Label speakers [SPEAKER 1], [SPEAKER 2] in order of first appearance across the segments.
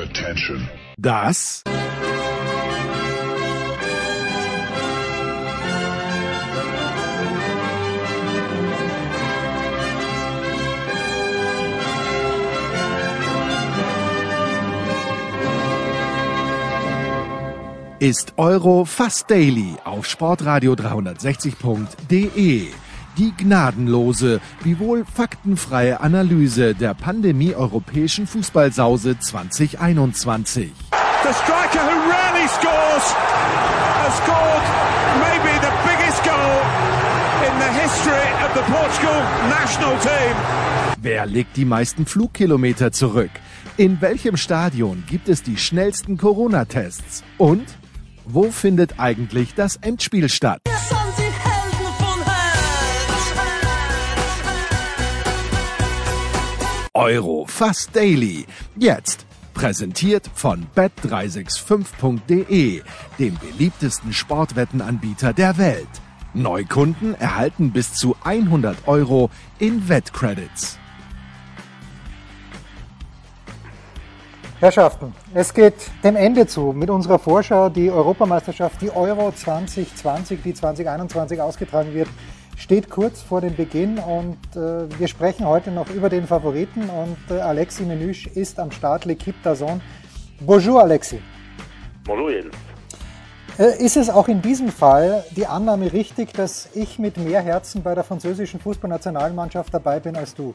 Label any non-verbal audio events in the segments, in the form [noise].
[SPEAKER 1] Attention.
[SPEAKER 2] Das ist Euro Fast Daily auf Sportradio 360.de. Die gnadenlose, wiewohl faktenfreie Analyse der Pandemie europäischen Fußballsause 2021.
[SPEAKER 3] The striker who rarely scores has scored maybe the biggest goal in the history of the Portugal national team.
[SPEAKER 2] Wer legt die meisten Flugkilometer zurück? In welchem Stadion gibt es die schnellsten Corona-Tests? Und wo findet eigentlich das Endspiel statt? Euro Fast Daily. Jetzt präsentiert von bet365.de, dem beliebtesten Sportwettenanbieter der Welt. Neukunden erhalten bis zu 100 Euro in Wettcredits.
[SPEAKER 4] Herrschaften, es geht dem Ende zu mit unserer Vorschau. Die Europameisterschaft, die Euro 2020, die 2021 ausgetragen wird, steht kurz vor dem Beginn und äh, wir sprechen heute noch über den Favoriten und äh, Alexi Menüsch ist am Start, l'équipe d'Azon. Bonjour Alexi.
[SPEAKER 5] Bonjour Jens.
[SPEAKER 4] Äh, ist es auch in diesem Fall die Annahme richtig, dass ich mit mehr Herzen bei der französischen Fußballnationalmannschaft dabei bin als du?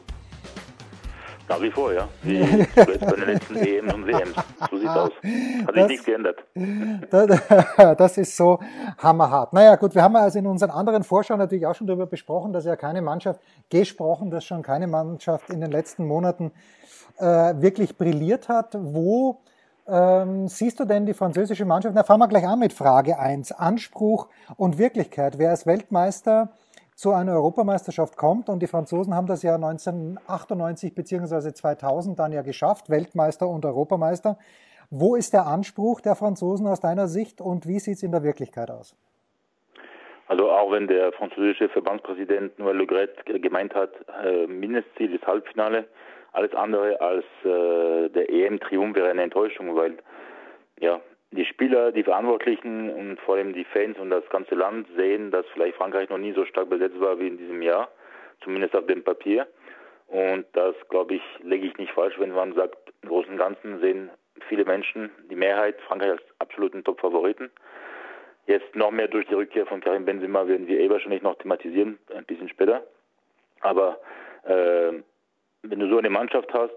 [SPEAKER 5] Nach wie vor, ja. Wie [laughs] bei den letzten EMs und WMs. So sieht's aus. Hat sich nichts geändert. [laughs]
[SPEAKER 4] Das ist so hammerhart. Naja, gut, wir haben also in unseren anderen Vorschauen natürlich auch schon darüber besprochen, dass ja keine Mannschaft, gesprochen, dass schon keine Mannschaft in den letzten Monaten äh, wirklich brilliert hat. Wo ähm, siehst du denn die französische Mannschaft? Na, fangen wir gleich an mit Frage 1. Anspruch und Wirklichkeit. Wer ist Weltmeister? Zu einer Europameisterschaft kommt. Und die Franzosen haben das ja 1998 bzw. 2000 dann ja geschafft, Weltmeister und Europameister. Wo ist der Anspruch der Franzosen aus deiner Sicht und wie sieht es in der Wirklichkeit aus?
[SPEAKER 5] Also auch wenn der französische Verbandspräsident Noël Le Gret gemeint hat, äh, Mindestziel ist Halbfinale, alles andere als äh, der EM-Triumph wäre eine Enttäuschung, weil ja die Spieler, die Verantwortlichen und vor allem die Fans und das ganze Land sehen, dass vielleicht Frankreich noch nie so stark besetzt war wie in diesem Jahr, zumindest auf dem Papier. Und das, glaube ich, lege ich nicht falsch, wenn man sagt, im Großen und Ganzen sehen viele Menschen, die Mehrheit, Frankreich als absoluten Top-Favoriten. Jetzt noch mehr durch die Rückkehr von Karim Benzema werden wir eh wahrscheinlich noch thematisieren, ein bisschen später. Aber äh, wenn du so eine Mannschaft hast,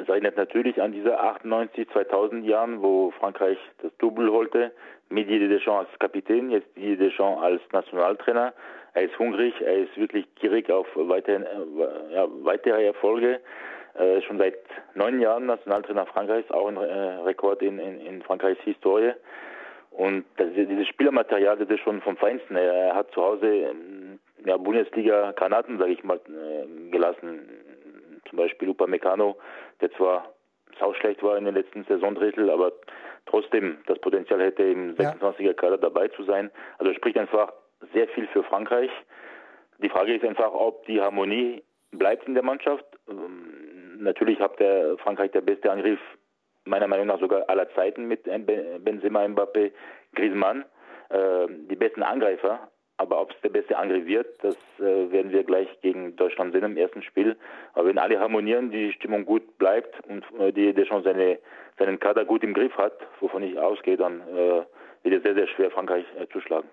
[SPEAKER 5] es erinnert natürlich an diese 98, 2000 Jahren, wo Frankreich das Double holte, mit Didier Deschamps als Kapitän, jetzt Didier Deschamps als Nationaltrainer. Er ist hungrig, er ist wirklich gierig auf weitere, äh, ja, weitere Erfolge. Äh, schon seit neun Jahren Nationaltrainer Frankreichs, auch ein äh, Rekord in, in, in Frankreichs Historie. Und das, dieses Spielermaterial, das ist schon vom Feinsten. Er hat zu Hause ähm, ja, Bundesliga-Granaten, sage ich mal, äh, gelassen zum Beispiel Upamecano, der zwar sauschlecht war in den letzten Saisondrittel, aber trotzdem das Potenzial hätte im 26er Kader dabei zu sein. Also spricht einfach sehr viel für Frankreich. Die Frage ist einfach, ob die Harmonie bleibt in der Mannschaft. Ähm, natürlich hat der Frankreich der beste Angriff meiner Meinung nach sogar aller Zeiten mit Benzema, Mbappé, Griezmann. Äh, die besten Angreifer, aber ob es der beste Angriff wird, das äh, werden wir gleich gegen Deutschland sehen im ersten Spiel. Aber wenn alle harmonieren, die Stimmung gut bleibt und äh, die, der schon seine, seinen Kader gut im Griff hat, wovon ich ausgehe, dann äh, wird es sehr, sehr schwer, Frankreich äh, zu schlagen.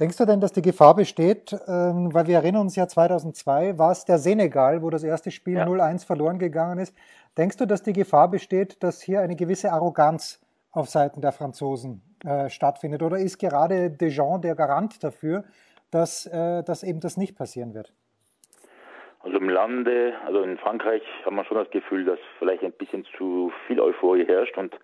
[SPEAKER 4] Denkst du denn, dass die Gefahr besteht, ähm, weil wir erinnern uns ja 2002 war es der Senegal, wo das erste Spiel ja. 0-1 verloren gegangen ist. Denkst du, dass die Gefahr besteht, dass hier eine gewisse Arroganz auf Seiten der Franzosen äh, stattfindet? Oder ist gerade Dejean der Garant dafür, dass, äh, dass eben das nicht passieren wird?
[SPEAKER 5] Also im Lande, also in Frankreich, haben wir schon das Gefühl, dass vielleicht ein bisschen zu viel Euphorie herrscht. Und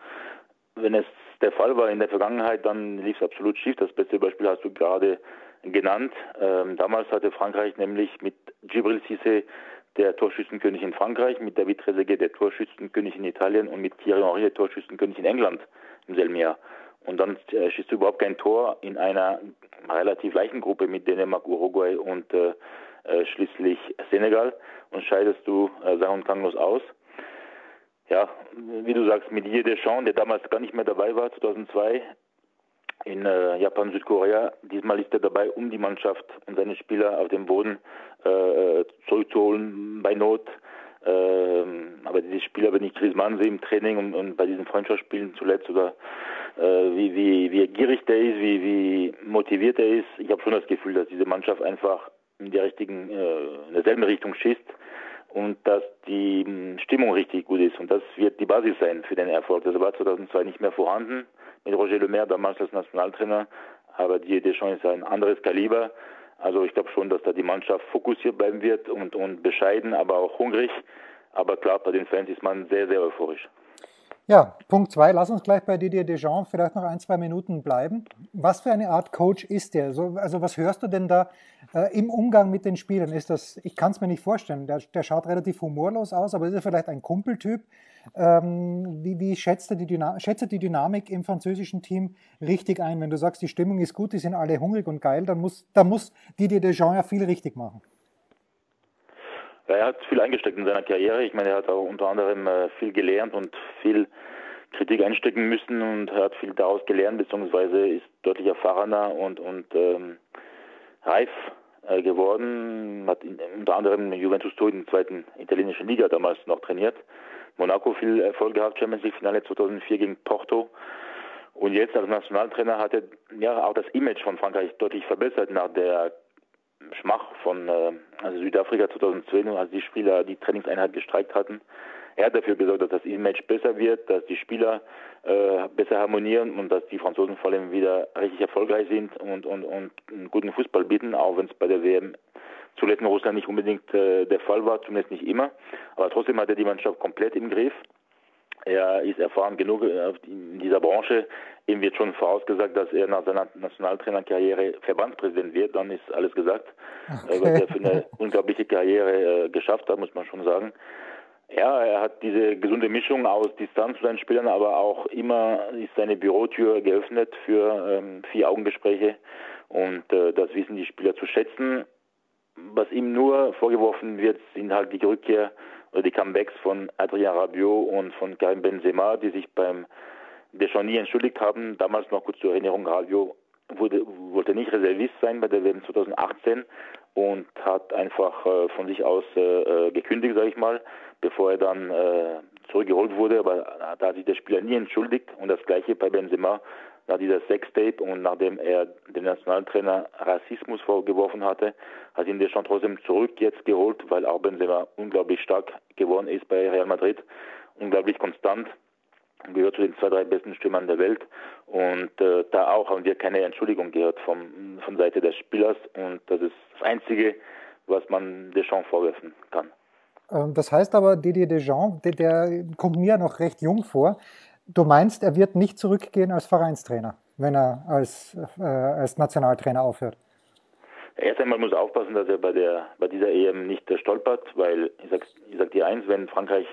[SPEAKER 5] wenn es der Fall war in der Vergangenheit, dann lief es absolut schief. Das beste Beispiel hast du gerade genannt. Ähm, damals hatte Frankreich nämlich mit Gibril Cissé der Torschützenkönig in Frankreich, mit David Trezeguet der Torschützenkönig in Italien und mit Thierry Henry der Torschützenkönig in England im selben Jahr. Und dann äh, schießt du überhaupt kein Tor in einer relativ leichten Gruppe mit Dänemark, Uruguay und äh, äh, schließlich Senegal und scheidest du äh, sang- und klanglos aus. ja, wie du sagst, mit Didier Deschamps, der damals gar nicht mehr dabei war, 2002 in äh, Japan, Südkorea. Diesmal ist er dabei, um die Mannschaft und seine Spieler auf dem Boden äh, zurückzuholen, bei Not. Ähm, aber diese Spieler, wenn ich Griezmann sehe im Training und, und bei diesen Freundschaftsspielen zuletzt oder äh, wie, wie, wie gierig der ist, wie, wie motiviert er ist, ich habe schon das Gefühl, dass diese Mannschaft einfach in der richtigen, äh, in derselben Richtung schießt und dass die hm, Stimmung richtig gut ist. Und das wird die Basis sein für den Erfolg. Das war 2002 nicht mehr vorhanden mit Roger Le Maire damals als Nationaltrainer, aber Didier Deschamps ist ein anderes Kaliber. Also ich glaube schon, dass da die Mannschaft fokussiert bleiben wird und, und bescheiden, aber auch hungrig. Aber klar, bei den Fans ist man sehr, sehr euphorisch.
[SPEAKER 4] Ja, Punkt zwei, lass uns gleich bei Didier Deschamps vielleicht noch ein, zwei Minuten bleiben. Was für eine Art Coach ist der? So, also was hörst du denn da äh, im Umgang mit den Spielern? Ist das, ich kann es mir nicht vorstellen, der, der, schaut relativ humorlos aus, aber ist er vielleicht ein Kumpeltyp? Ähm, wie wie schätzt, er die schätzt er die Dynamik im französischen Team richtig ein? Wenn du sagst, die Stimmung ist gut, die sind alle hungrig und geil, dann muss, dann muss Didier Deschamps ja viel richtig machen.
[SPEAKER 5] Ja, er hat viel eingesteckt in seiner Karriere. Ich meine, er hat auch unter anderem äh, viel gelernt und viel Kritik einstecken müssen und hat viel daraus gelernt, beziehungsweise ist deutlich erfahrener und, und ähm, reif äh, geworden. Hat in, unter anderem Juventus Turin in der zweiten italienischen Liga damals noch trainiert. Monaco viel Erfolg gehabt, Champions League Finale 2004 gegen Porto. Und jetzt als Nationaltrainer hat er ja auch das Image von Frankreich deutlich verbessert nach der Schmach von äh, also Südafrika 2012, als die Spieler die Trainingseinheit gestreikt hatten. Er hat dafür gesorgt, dass das Image besser wird, dass die Spieler äh, besser harmonieren und dass die Franzosen vor allem wieder richtig erfolgreich sind und, und, und einen guten Fußball bieten, auch wenn es bei der WM zuletzt in Russland nicht unbedingt äh, der Fall war, zumindest nicht immer. Aber trotzdem hat er die Mannschaft komplett im Griff. Er ist erfahren genug äh, in dieser Branche. Ihm wird schon vorausgesagt, dass er nach seiner Nationaltrainerkarriere Verbandspräsident wird. Dann ist alles gesagt, okay. Äh, was er für eine [laughs] unglaubliche Karriere äh, geschafft hat, muss man schon sagen. Ja, er hat diese gesunde Mischung aus Distanz zu seinen Spielern, aber auch immer ist seine Bürotür geöffnet für ähm, Vier-Augen-Gespräche und äh, das wissen die Spieler zu schätzen. Was ihm nur vorgeworfen wird, sind halt die Rückkehr oder die Comebacks von Adrien Rabiot und von Karim Benzema, die sich beim Deschamps nie entschuldigt haben. Damals noch kurz zur Erinnerung, Rabiot wurde, wollte nicht Reservist sein bei der WM 2018 und hat einfach äh, von sich aus äh, äh gekündigt, sage ich mal, bevor er dann äh, zurückgeholt wurde. Aber da hat sich der Spieler nie entschuldigt und das gleiche bei Benzema nach dieser Sextape und nachdem er dem Nationaltrainer Rassismus vorgeworfen hatte, hat ihn schon trotzdem zurück jetzt geholt, weil auch Benzema unglaublich stark geworden ist bei Real Madrid, unglaublich konstant, gehört zu den zwei, drei besten Stürmern der Welt und äh, da auch haben wir keine Entschuldigung gehört vom, von Seite des Spielers und das ist das Einzige, was man Deschamps vorwerfen kann.
[SPEAKER 4] Ähm, das heißt aber, Didier Deschamps, der, der kommt mir noch recht jung vor. Du meinst, er wird nicht zurückgehen als Vereinstrainer, wenn er als, äh, als Nationaltrainer aufhört?
[SPEAKER 5] Erst einmal muss er aufpassen, dass er bei, der, bei dieser EM nicht stolpert, weil ich sage ich sag dir eins, wenn Frankreich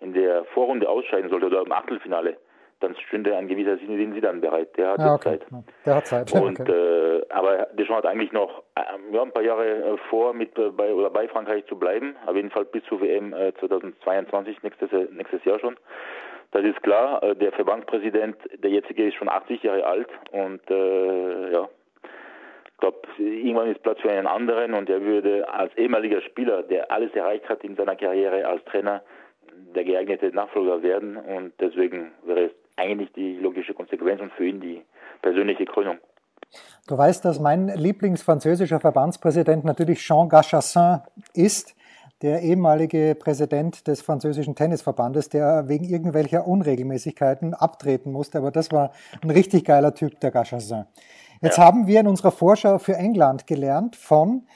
[SPEAKER 5] in der Vorrunde ausscheiden sollte oder im Achtelfinale, dann stünde ein gewisser Sinne sie dann bereit. Der hat ja, okay. Zeit.
[SPEAKER 4] Der hat Zeit.
[SPEAKER 5] Und, okay. äh, aber Deschamps hat eigentlich noch äh, ja, ein paar Jahre äh, vor, mit äh, bei, oder bei Frankreich zu bleiben. Auf jeden Fall bis zur WM äh, 2022, nächstes, nächstes Jahr schon. Das ist klar. Äh, der Verbandspräsident, der jetzige, ist schon 80 Jahre alt und äh, ja, ich glaube, irgendwann ist Platz für einen anderen und er würde als ehemaliger Spieler, der alles erreicht hat in seiner Karriere als Trainer, der geeignete Nachfolger werden und deswegen wäre es eigentlich die logische Konsequenz und für ihn die persönliche Krönung.
[SPEAKER 4] Du weißt, dass mein Lieblingsfranzösischer Verbandspräsident natürlich Jean Gachassin ist der ehemalige Präsident des französischen Tennisverbandes, der wegen irgendwelcher Unregelmäßigkeiten abtreten musste. Aber das war ein richtig geiler Typ, der Gachassin. Jetzt ja. haben wir in unserer Vorschau für England gelernt von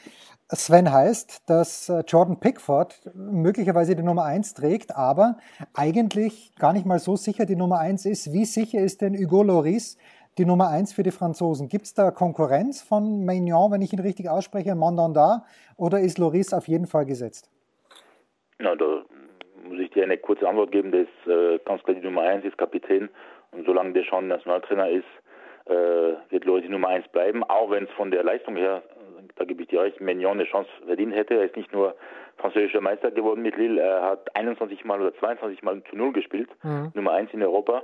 [SPEAKER 4] Sven heißt, dass äh, Jordan Pickford möglicherweise die Nummer 1 trägt, aber eigentlich gar nicht mal so sicher die Nummer 1 ist. Wie sicher ist denn Hugo Loris die Nummer 1 für die Franzosen? Gibt es da Konkurrenz von Maignan, wenn ich ihn richtig ausspreche, Mandanda, oder ist Loris auf jeden Fall gesetzt?
[SPEAKER 5] Na, da muss ich dir eine kurze Antwort geben. Das ist äh, ganz klar die Nummer 1, ist Kapitän. Und solange der schon Nationaltrainer ist, äh, wird Loris die Nummer 1 bleiben, auch wenn es von der Leistung her da gebe ich dir recht, Mignon eine Chance verdient hätte. Er ist nicht nur französischer Meister geworden mit Lille, er hat 21 Mal oder 22 Mal zu Null gespielt, mhm. Nummer 1 in Europa,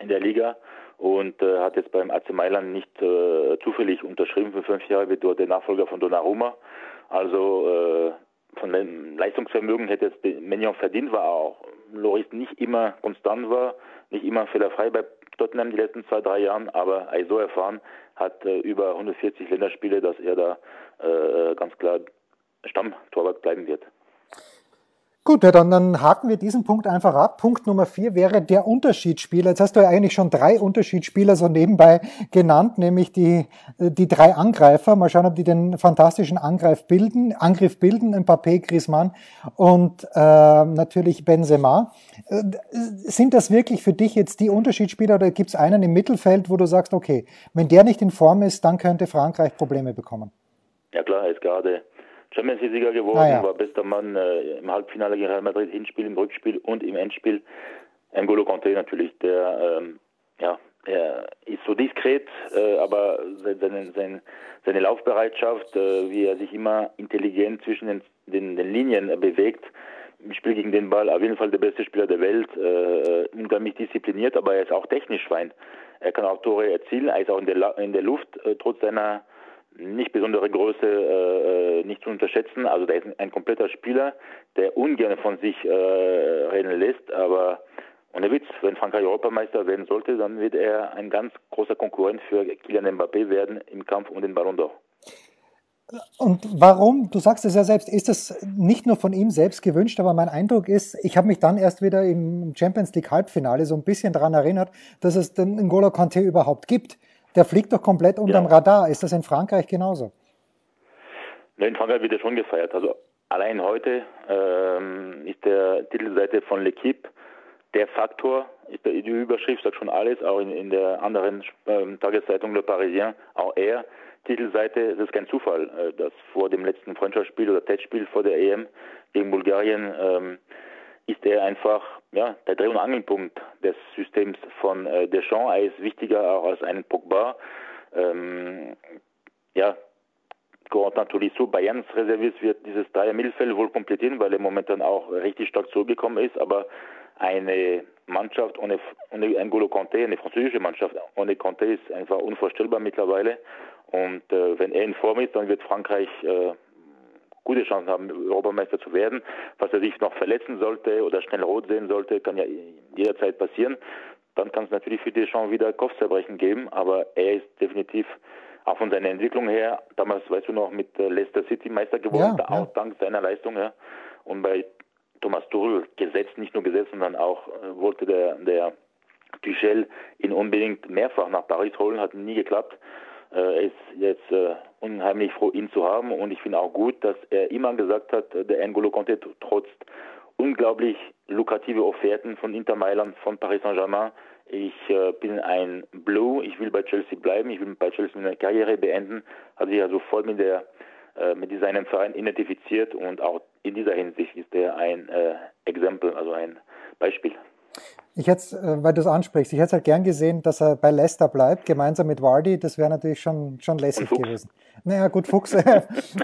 [SPEAKER 5] in der Liga und äh, hat jetzt beim AC Mailand nicht äh, zufällig unterschrieben für fünf Jahre, wird dort der Nachfolger von Donnarumma. Also äh, von dem Leistungsvermögen hätte jetzt Mignon verdient, war auch Loris nicht immer konstant war, nicht immer fehlerfrei bei Tottenham die letzten zwei, drei Jahren, aber er so erfahren, hat äh, über 140 Länderspiele, dass er da äh, ganz klar Stammtorwart bleiben wird.
[SPEAKER 4] Gut, ja, dann, dann haken wir diesen Punkt einfach ab. Punkt Nummer vier wäre der Unterschiedsspieler. Jetzt hast du ja eigentlich schon drei Unterschiedsspieler so nebenbei genannt, nämlich die, die drei Angreifer. Mal schauen, ob die den fantastischen Angriff bilden. Angriff bilden, Mbappé, Griezmann und äh, natürlich Benzema. Äh, sind das wirklich für dich jetzt die Unterschiedsspieler oder gibt es einen im Mittelfeld, wo du sagst, okay, wenn der nicht in Form ist, dann könnte Frankreich Probleme bekommen?
[SPEAKER 5] Ja klar, ist gerade Champions League-Sieger geworden, ah, ja. war bester Mann äh, im Halbfinale gegen Real Madrid, Hinspiel, im Rückspiel und im Endspiel. N'Golo Conte natürlich, der ähm, ja, er ist so diskret, äh, aber seine, seine, seine Laufbereitschaft, äh, wie er sich immer intelligent zwischen den, den, den Linien bewegt, im Spiel gegen den Ball auf jeden Fall der beste Spieler der Welt, äh, unglaublich diszipliniert, aber er ist auch technisch fein. Er kann auch Tore erzielen, er ist auch in der, in der Luft, äh, trotz seiner nicht besondere Größe äh, äh, nicht zu unterschätzen. Also der ist ein kompletter Spieler, der ungern von sich äh, reden lässt, aber ohne Witz, wenn Frankreich Europameister werden sollte, dann wird er ein ganz großer Konkurrent für Kylian Mbappé werden im Kampf um den Ballon d'Or.
[SPEAKER 4] Und warum, du sagst es ja selbst, ist es nicht nur von ihm selbst gewünscht, aber mein Eindruck ist, ich habe mich dann erst wieder im Champions League Halbfinale so ein bisschen daran erinnert, dass es den N'Golo Conte überhaupt gibt. Der fliegt doch komplett unterm ja. Radar. Ist das in Frankreich genauso?
[SPEAKER 5] in Frankreich wird er schon gefeiert. Also allein heute ähm, ist der Titelseite von L'Equipe der Faktor, ist der, die Überschrift sagt schon alles, auch in, in der anderen ähm, Tageszeitung Le Parisien, auch er. Titelseite, es ist kein Zufall, äh, dass vor dem letzten Freundschaftsspiel oder Testspiel vor der EM gegen Bulgarien ähm, ist er einfach ja, der Dreh- und Angelpunkt des Systems von äh, Deschamps. Er ist wichtiger auch als ein Pogba. Ähm, ja, Corentin Tolisso, Bayerns Reservist, wird dieses Dreier-Mittelfeld wohl komplettieren, weil er momentan auch richtig stark zurückgekommen ist. Aber eine Mannschaft ohne, ohne N'Golo Conte, eine französische Mannschaft ohne Conte ist einfach unvorstellbar mittlerweile. Und äh, wenn er in Form ist, dann wird Frankreich äh, gute Chancen haben, Europameister zu werden. Falls er sich noch verletzen sollte oder schnell rot sehen sollte, kann ja jederzeit passieren. Dann kann es natürlich für Deschamps wieder Kopfzerbrechen geben, aber er ist definitiv auch von seiner Entwicklung her, damals, weißt du noch, mit äh, Leicester City Meister geworden, ja, auch ja. dank seiner Leistung. Ja. Und bei Thomas Tuchel gesetzt, nicht nur gesetzt, sondern auch äh, wollte der, der Tuchel ihn unbedingt mehrfach nach Paris holen, hat nie geklappt. Äh, ist jetzt äh, unheimlich froh, ihn zu haben und ich finde auch gut, dass er immer gesagt hat, der N'Golo Conte trotz unglaublich lukrative Offerten von Inter Mailand, von Paris Saint-Germain. Ich äh, bin ein Blue, ich will bei Chelsea bleiben, ich will bei Chelsea meine Karriere beenden. Hat sich also voll mit der äh, mit seinem Verein identifiziert und auch in dieser Hinsicht ist er ein äh, Exempel, also ein Beispiel.
[SPEAKER 4] Ich hätte, äh, weil du es ansprichst, ich hätte es halt gern gesehen, dass er bei Leicester bleibt, gemeinsam mit Vardy. Das wäre natürlich schon, schon lässig gewesen. Naja, gut, Fuchs,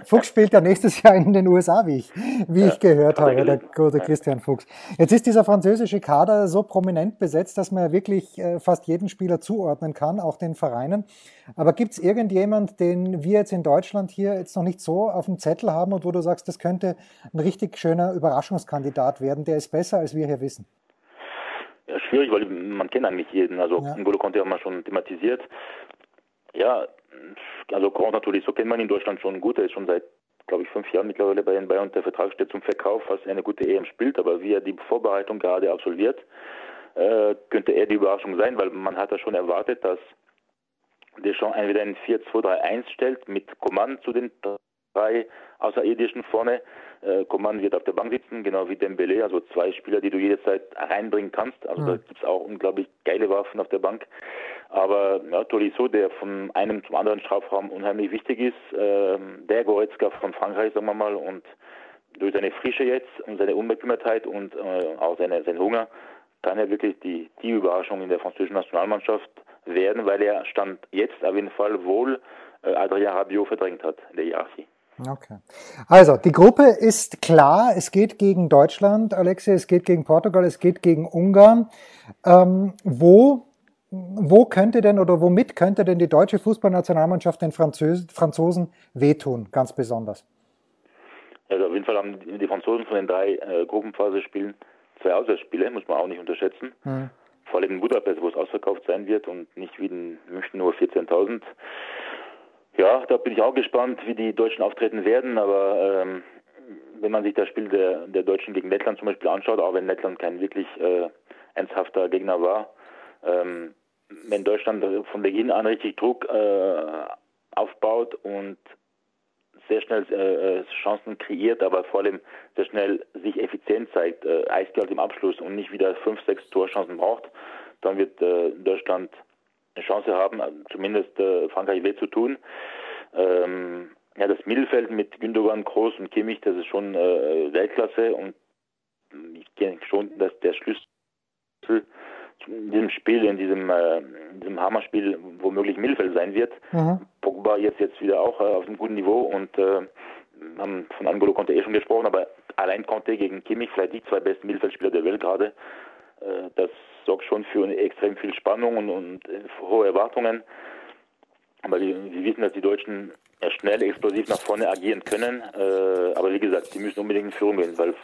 [SPEAKER 4] Fuchs spielt ja nächstes Jahr in den USA, wie ich, wie ja, ich gehört habe, der gute Christian Fuchs. Jetzt ist dieser französische Kader so prominent besetzt, dass man ja wirklich äh, fast jeden Spieler zuordnen kann, auch den Vereinen. Aber gibt es irgendjemand, den wir jetzt in Deutschland hier jetzt noch nicht so auf dem Zettel haben und wo du sagst, das könnte ein richtig schöner Überraschungskandidat werden, der ist besser, als wir hier wissen?
[SPEAKER 5] Ja, schwierig, weil man kennt eigentlich jeden. Also ja. N'Golo Conte haben wir schon thematisiert. Ja, also Grand natürlich, so kennt man in Deutschland schon gut. Er ist schon seit, glaube ich, fünf Jahren mittlerweile bei den Bayern. Der Vertrag steht zum Verkauf, er eine gute EM spielt. Aber wie er die Vorbereitung gerade absolviert, äh, könnte er die Überraschung sein, weil man hat ja schon erwartet, dass Deschamps entweder ein 4-2-3-1 stellt mit Command zu den drei Außerirdischen vorne. Äh, Coman wird auf der Bank sitzen, genau wie Dembele, also zwei Spieler, die du jederzeit reinbringen kannst. Also mhm. da gibt es auch unglaublich geile Waffen auf der Bank. Aber ja, Tolisso, der von einem zum anderen Strafraum unheimlich wichtig ist, äh, der Goretzka von Frankreich, sagen wir mal, und durch seine Frische jetzt und seine Unbekümmertheit und äh, auch seine, seinen Hunger kann er wirklich die, die Überraschung in der französischen Nationalmannschaft werden, weil er Stand jetzt auf jeden Fall wohl äh, Adrien Rabiot verdrängt hat in der Hierarchie.
[SPEAKER 4] Okay. Also, die Gruppe ist klar. Es geht gegen Deutschland, Alexia, es geht gegen Portugal, es geht gegen Ungarn. Ähm, wo, wo könnte denn oder womit könnte denn die deutsche Fußballnationalmannschaft den Französ Franzosen wehtun, ganz besonders?
[SPEAKER 5] Also auf jeden Fall haben die Franzosen von den drei äh, Gruppenphase-Spielen zwei Auswärtsspiele, muss man auch nicht unterschätzen. Hm. Vor allem in Budapest, wo es ausverkauft sein wird und nicht wie in München nur 14.000. Ja, da bin ich auch gespannt, wie die Deutschen auftreten werden, aber ähm, wenn man sich das Spiel der, der Deutschen gegen Lettland zum Beispiel anschaut, auch wenn Lettland kein wirklich äh, ernsthafter Gegner war, ähm, wenn Deutschland von Beginn an richtig Druck äh, aufbaut und sehr schnell äh, äh, Chancen kreiert, aber vor allem sehr schnell sich effizient zeigt, äh, eiskalt im Abschluss und nicht wieder fünf, sechs Torchancen braucht, dann wird äh, Deutschland eine Chance haben, zumindest äh, Frankreich weh zu tun. Ähm, ja, das Mittelfeld mit Gündogan, Groß und Kimmich, das ist schon äh, Weltklasse und ich denke schon, dass der Schlüssel in diesem Spiel, in diesem, äh, in diesem Hammerspiel womöglich Mittelfeld sein wird. Mhm. Pogba jetzt jetzt wieder auch äh, auf einem guten Niveau und äh, haben von Angolo Conte eh schon gesprochen, aber allein Conte gegen Kimmich, vielleicht die zwei besten Mittelfeldspieler der Welt gerade, äh, das sorgt schon für extrem viel Spannung und, und äh, hohe Erwartungen. Aber wir, wir, wissen, dass die Deutschen schnell, explosiv nach vorne agieren können. Äh, aber wie gesagt, sie müssen unbedingt in Führung gehen, weil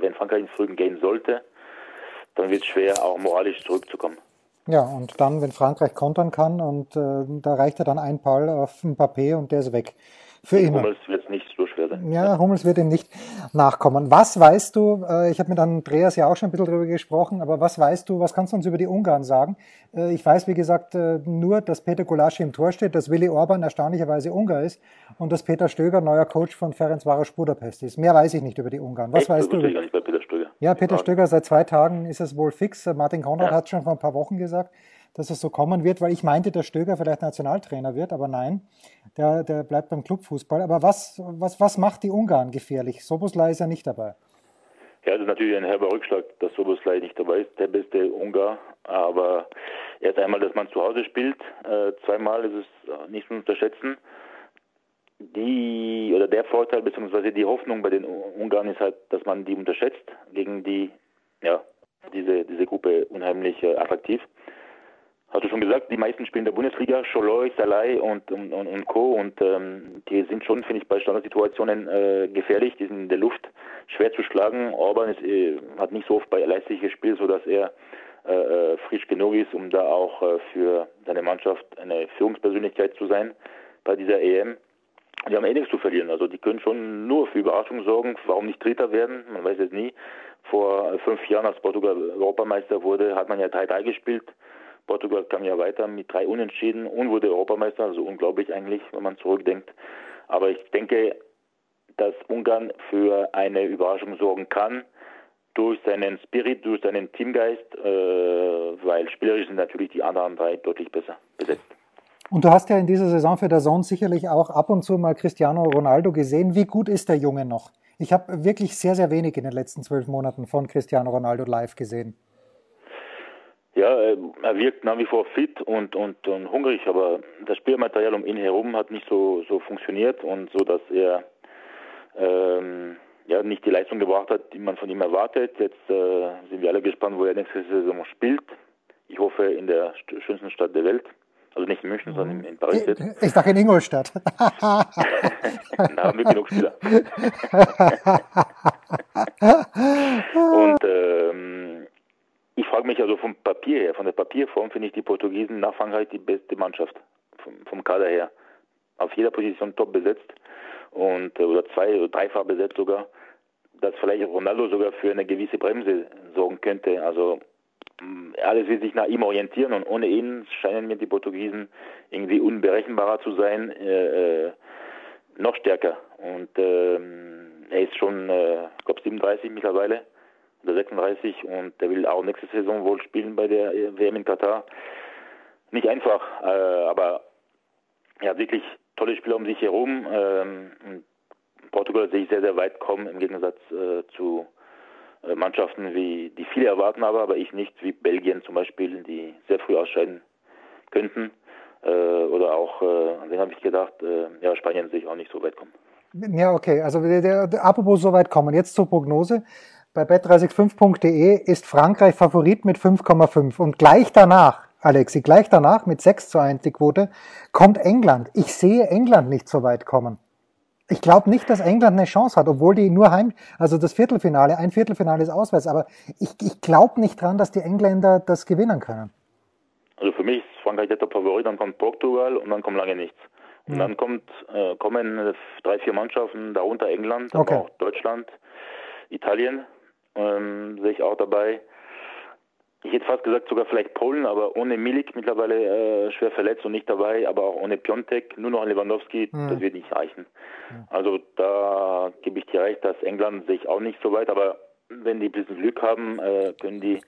[SPEAKER 5] wenn Frankreich in Führung gehen sollte, dann wird es schwer, auch moralisch zurückzukommen.
[SPEAKER 4] Ja, und dann, wenn Frankreich kontern kann, und äh, da reicht ja dann ein Ball auf ein Papier und der ist weg.
[SPEAKER 5] Für immer. Hummels wird nicht so schwer sein.
[SPEAKER 4] Ja, Hummels wird ihm nicht nachkommen. Was weißt du, äh, ich habe mit Andreas ja auch schon ein bisschen darüber gesprochen, aber was weißt du, was kannst du uns über die Ungarn sagen? Äh, ich weiß, wie gesagt, äh, nur, dass Peter Gulaschi im Tor steht, dass Willi Orban erstaunlicherweise Ungar ist und dass Peter Stöger neuer Coach von Ferencvaros Budapest ist. Mehr weiß ich nicht über die Ungarn. Was
[SPEAKER 5] Echt?
[SPEAKER 4] weißt
[SPEAKER 5] du? Ich gar nicht bei Peter Stöger.
[SPEAKER 4] Ja, Peter Stöger, seit zwei Tagen ist es wohl fix. Martin Konrad ja. hat schon vor ein paar Wochen gesagt, dass es so kommen wird, weil ich meinte, dass Stöger vielleicht Nationaltrainer wird, aber nein, der, der bleibt beim Clubfußball. Aber was, was, was macht die Ungarn gefährlich? Soboslai ist ja nicht dabei.
[SPEAKER 5] Ja, das ist natürlich ein herber Rückschlag, dass Soboslai nicht dabei ist, der beste Ungar. Aber erst einmal, dass man zu Hause spielt, äh, zweimal ist es nicht zu unterschätzen. Die oder der Vorteil bzw. die Hoffnung bei den Ungarn ist halt, dass man die unterschätzt gegen die ja diese diese Gruppe unheimlich äh, attraktiv hast du schon gesagt, die meisten spielen in der Bundesliga, Scholoi, Salai und, und, und, Co. Und ähm, die sind schon, finde ich, bei Standardsituationen äh, gefährlich. Die sind in der Luft schwer zu schlagen. Orban ist, äh, hat nicht so oft bei Leipzig gespielt, sodass er äh, äh, frisch genug ist, um da auch äh, für seine Mannschaft eine Führungspersönlichkeit zu sein bei dieser EM. Die haben eh nichts zu verlieren. Also die können schon nur für Überraschung sorgen. Warum nicht Dritter werden? Man weiß es nie. Vor fünf Jahren, als Portugal Europameister wurde, hat man ja 3-3 gespielt Portugal kam ja weiter mit drei Unentschieden und wurde Europameister, also unglaublich eigentlich, wenn man zurückdenkt. Aber ich denke, dass Ungarn für eine Überraschung sorgen kann durch seinen Spirit, durch seinen Teamgeist, äh, weil spielerisch sind natürlich die anderen drei deutlich besser besetzt.
[SPEAKER 4] Und du hast ja in dieser Saison für der Zone sicherlich auch ab und zu mal Cristiano Ronaldo gesehen. Wie gut ist der Junge noch? Ich habe wirklich sehr, sehr wenig in den letzten zwölf Monaten von Cristiano Ronaldo live gesehen.
[SPEAKER 5] Ja, er wirkt nach wie vor fit und, und, und hungrig, aber das Spielmaterial um ihn herum hat nicht so, so funktioniert und so, dass er ähm, ja, nicht die Leistung gebracht hat, die man von ihm erwartet. Jetzt äh, sind wir alle gespannt, wo er nächste Saison spielt. Ich hoffe in der schönsten Stadt der Welt. Also nicht in München, mhm. sondern in, Paris
[SPEAKER 4] jetzt. Ich dachte in Ingolstadt. [laughs]
[SPEAKER 5] da haben wir genug Spieler. [laughs] und ähm, ich frage mich also vom Papier her, von der Papierform finde ich die Portugiesen nach Frankreich die beste Mannschaft vom, vom Kader her. Auf jeder Position top besetzt und äh, oder zwei oder dreifach besetzt sogar, dass vielleicht Ronaldo sogar für eine gewisse Bremse sorgen könnte. Also mm, alles wird sich nach ihm orientieren und ohne ihn scheinen mir die Portugiesen irgendwie unberechenbarer zu sein, äh, äh noch stärker. Und ähm, er ist schon, äh, ich glaube 37 mittlerweile oder 36 und der will auch nächste Saison wohl spielen bei der WM in Katar. Nicht einfach, äh, aber er hat wirklich tolle Spieler um sich herum. Ähm, Portugal sehe ich sehr, sehr weit kommen im Gegensatz äh, zu äh, Mannschaften, wie die viele erwarten aber, aber ich nicht, wie Belgien zum Beispiel, die sehr früh ausscheiden könnten. Äh, oder auch, äh, an den habe ich gedacht, äh, ja, Spanien sich auch nicht so weit kommen.
[SPEAKER 4] Ja, okay. Also der, der, der, apropos so weit kommen. Jetzt zur Prognose. Bei bet365.de ist Frankreich Favorit mit 5,5 und gleich danach, Alexi, gleich danach mit 6 zu 1 die Quote, kommt England. Ich sehe England nicht so weit kommen. Ich glaube nicht, dass England eine Chance hat, obwohl die nur heim, also das Viertelfinale, ein Viertelfinale ist auswärts, aber ich, ich glaube nicht dran, dass die Engländer das gewinnen können.
[SPEAKER 5] Also für mich ist Frankreich der Top-Favorit, dann kommt Portugal und dann kommt lange nichts. Und mhm. dann kommt, äh, kommen drei, vier Mannschaften, darunter England, okay. aber auch Deutschland, Italien, ähm, sehe ich auch dabei. Ich hätte fast gesagt sogar vielleicht Polen, aber ohne Milik mittlerweile äh, schwer verletzt und nicht dabei, aber auch ohne Piontek, nur noch Lewandowski, mhm. das wird nicht reichen. Mhm. Also da gebe ich dir recht, dass England sich auch nicht so weit, aber wenn die ein bisschen Glück haben, äh, können die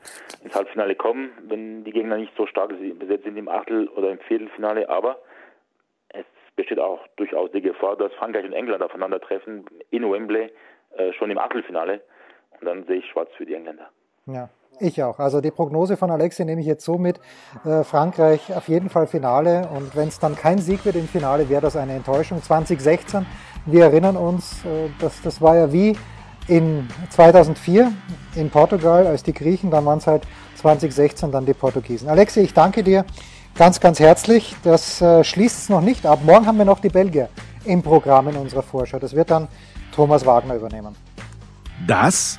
[SPEAKER 5] ins Halbfinale kommen, wenn die Gegner nicht so stark besetzt sind im Achtel- oder im Viertelfinale, aber es besteht auch durchaus die Gefahr, dass Frankreich und England aufeinandertreffen in Wembley äh, schon im Achtelfinale und dann sehe ich schwarz für die Engländer.
[SPEAKER 4] Ja, ich auch. Also die Prognose von Alexi nehme ich jetzt so mit. Äh, Frankreich auf jeden Fall Finale und wenn es dann kein Sieg wird im Finale, wäre das eine Enttäuschung. 2016, wir erinnern uns, äh, das, das war ja wie in 2004 in Portugal, als die Griechen, dann waren es halt 2016 dann die Portugiesen. Alexi, ich danke dir ganz, ganz herzlich. Das äh, schließt es noch nicht ab. Morgen haben wir noch die Belgier im Programm in unserer Vorschau. Das wird dann Thomas Wagner übernehmen.
[SPEAKER 2] Das